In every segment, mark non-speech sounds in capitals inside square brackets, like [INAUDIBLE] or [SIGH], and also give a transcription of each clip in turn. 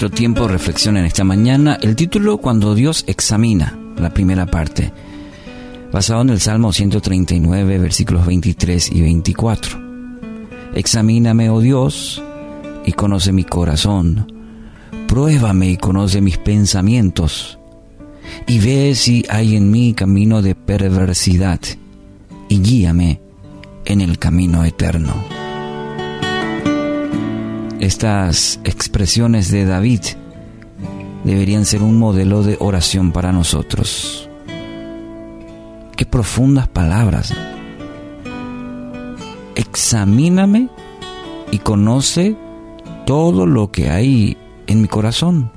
nuestro tiempo de reflexión en esta mañana, el título Cuando Dios examina, la primera parte, basado en el Salmo 139, versículos 23 y 24. Examíname, oh Dios, y conoce mi corazón. Pruébame y conoce mis pensamientos, y ve si hay en mí camino de perversidad, y guíame en el camino eterno. Estas expresiones de David deberían ser un modelo de oración para nosotros. Qué profundas palabras. Examíname y conoce todo lo que hay en mi corazón.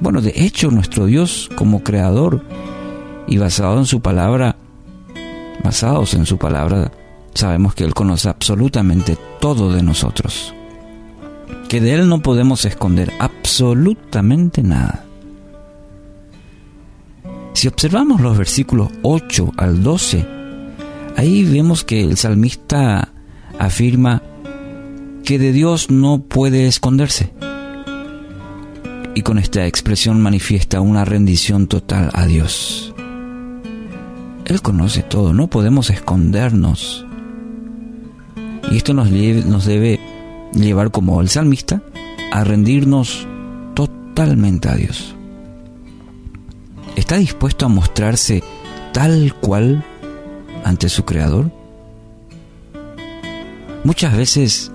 Bueno, de hecho, nuestro Dios como creador y basado en su palabra, basados en su palabra, sabemos que Él conoce absolutamente todo de nosotros que de Él no podemos esconder absolutamente nada. Si observamos los versículos 8 al 12, ahí vemos que el salmista afirma que de Dios no puede esconderse. Y con esta expresión manifiesta una rendición total a Dios. Él conoce todo, no podemos escondernos. Y esto nos, nos debe llevar como el salmista a rendirnos totalmente a Dios. ¿Está dispuesto a mostrarse tal cual ante su Creador? Muchas veces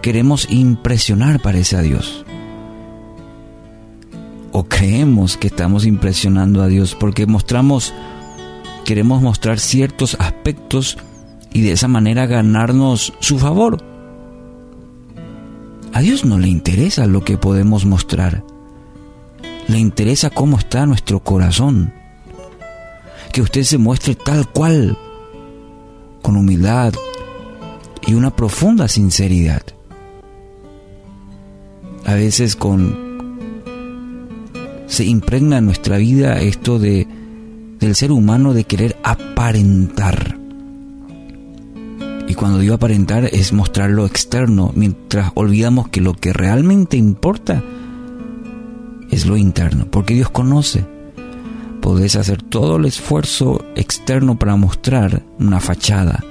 queremos impresionar, parece a Dios. O creemos que estamos impresionando a Dios porque mostramos, queremos mostrar ciertos aspectos y de esa manera ganarnos su favor a Dios no le interesa lo que podemos mostrar. Le interesa cómo está nuestro corazón. Que usted se muestre tal cual, con humildad y una profunda sinceridad. A veces con se impregna en nuestra vida esto de del ser humano de querer aparentar. Y cuando digo aparentar es mostrar lo externo, mientras olvidamos que lo que realmente importa es lo interno, porque Dios conoce. Podés hacer todo el esfuerzo externo para mostrar una fachada.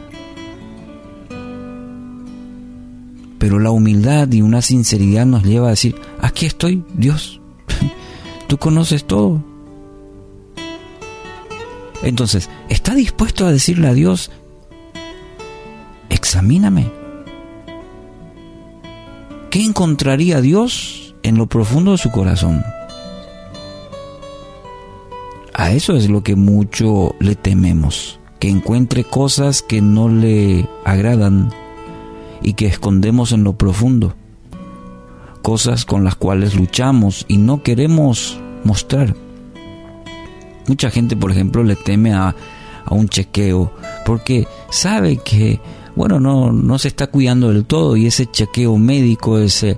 Pero la humildad y una sinceridad nos lleva a decir, aquí estoy, Dios, [LAUGHS] tú conoces todo. Entonces, ¿está dispuesto a decirle a Dios, examíname. ¿Qué encontraría Dios en lo profundo de su corazón? A eso es lo que mucho le tememos, que encuentre cosas que no le agradan y que escondemos en lo profundo, cosas con las cuales luchamos y no queremos mostrar. Mucha gente, por ejemplo, le teme a, a un chequeo porque sabe que bueno, no, no se está cuidando del todo y ese chequeo médico, ese,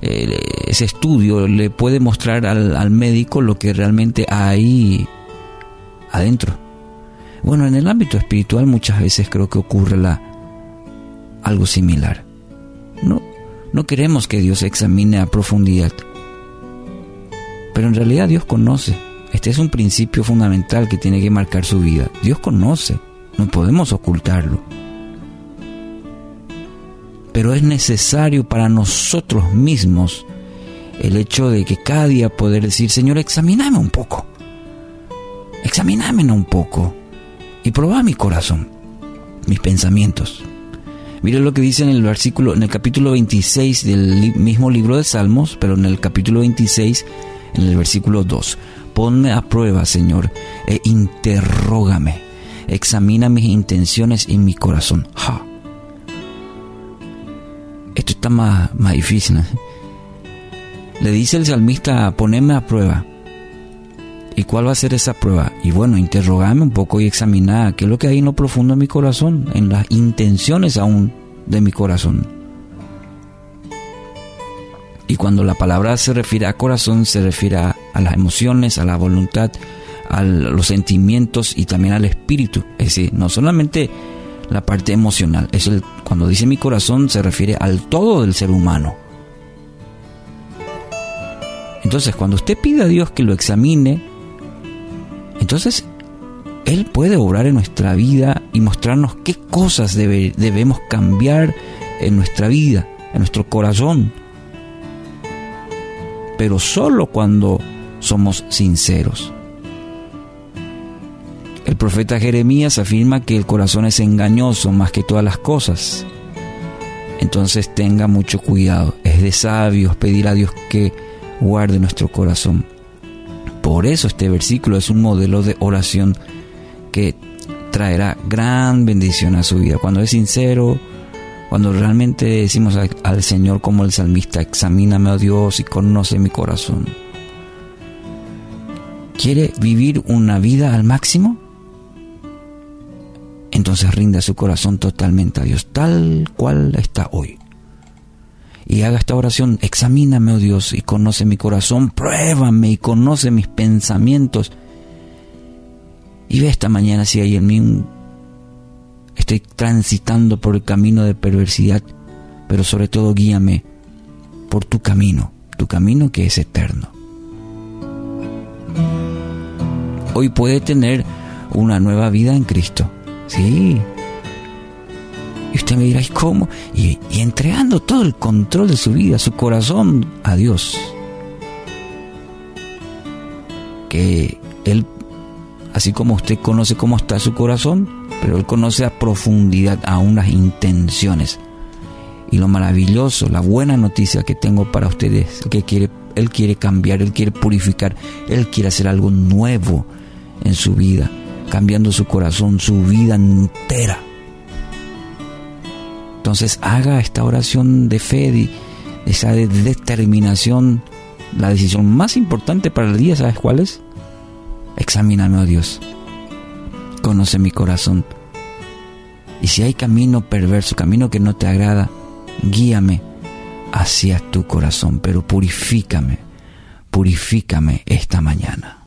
eh, ese estudio le puede mostrar al, al médico lo que realmente hay adentro. Bueno, en el ámbito espiritual muchas veces creo que ocurre la, algo similar. No, no queremos que Dios examine a profundidad, pero en realidad Dios conoce. Este es un principio fundamental que tiene que marcar su vida. Dios conoce, no podemos ocultarlo pero es necesario para nosotros mismos el hecho de que cada día poder decir, Señor, examíname un poco, examíname un poco y probá mi corazón, mis pensamientos. Mire lo que dice en el versículo, en el capítulo 26 del mismo libro de Salmos, pero en el capítulo 26, en el versículo 2. Ponme a prueba, Señor, e interrógame. Examina mis intenciones y mi corazón. Ja está más, más difícil. Le dice el salmista, poneme a prueba. ¿Y cuál va a ser esa prueba? Y bueno, interrogame un poco y examinar qué es lo que hay en lo profundo de mi corazón, en las intenciones aún de mi corazón. Y cuando la palabra se refiere a corazón, se refiere a, a las emociones, a la voluntad, a los sentimientos y también al espíritu. Es decir, no solamente la parte emocional. Es el, cuando dice mi corazón se refiere al todo del ser humano. Entonces, cuando usted pide a Dios que lo examine, entonces Él puede obrar en nuestra vida y mostrarnos qué cosas debemos cambiar en nuestra vida, en nuestro corazón. Pero solo cuando somos sinceros. Profeta Jeremías afirma que el corazón es engañoso más que todas las cosas. Entonces tenga mucho cuidado. Es de sabios pedir a Dios que guarde nuestro corazón. Por eso este versículo es un modelo de oración que traerá gran bendición a su vida. Cuando es sincero, cuando realmente decimos al Señor como el salmista, examíname, oh Dios, y conoce mi corazón. ¿Quiere vivir una vida al máximo? Entonces rinda su corazón totalmente a Dios, tal cual está hoy y haga esta oración, examíname, oh Dios, y conoce mi corazón, pruébame y conoce mis pensamientos. Y ve esta mañana si hay en mí estoy transitando por el camino de perversidad, pero sobre todo guíame por tu camino, tu camino que es eterno. Hoy puede tener una nueva vida en Cristo. Sí, y usted me dirá, ¿y cómo? Y, entregando todo el control de su vida, su corazón a Dios. Que Él, así como usted conoce cómo está su corazón, pero Él conoce a profundidad aún las intenciones. Y lo maravilloso, la buena noticia que tengo para ustedes, que quiere, Él quiere cambiar, Él quiere purificar, Él quiere hacer algo nuevo en su vida, cambiando su corazón, su vida entera entonces haga esta oración de fe, de esa determinación. La decisión más importante para el día, ¿sabes cuál es? Examíname, oh Dios. Conoce mi corazón. Y si hay camino perverso, camino que no te agrada, guíame hacia tu corazón, pero purifícame, purifícame esta mañana.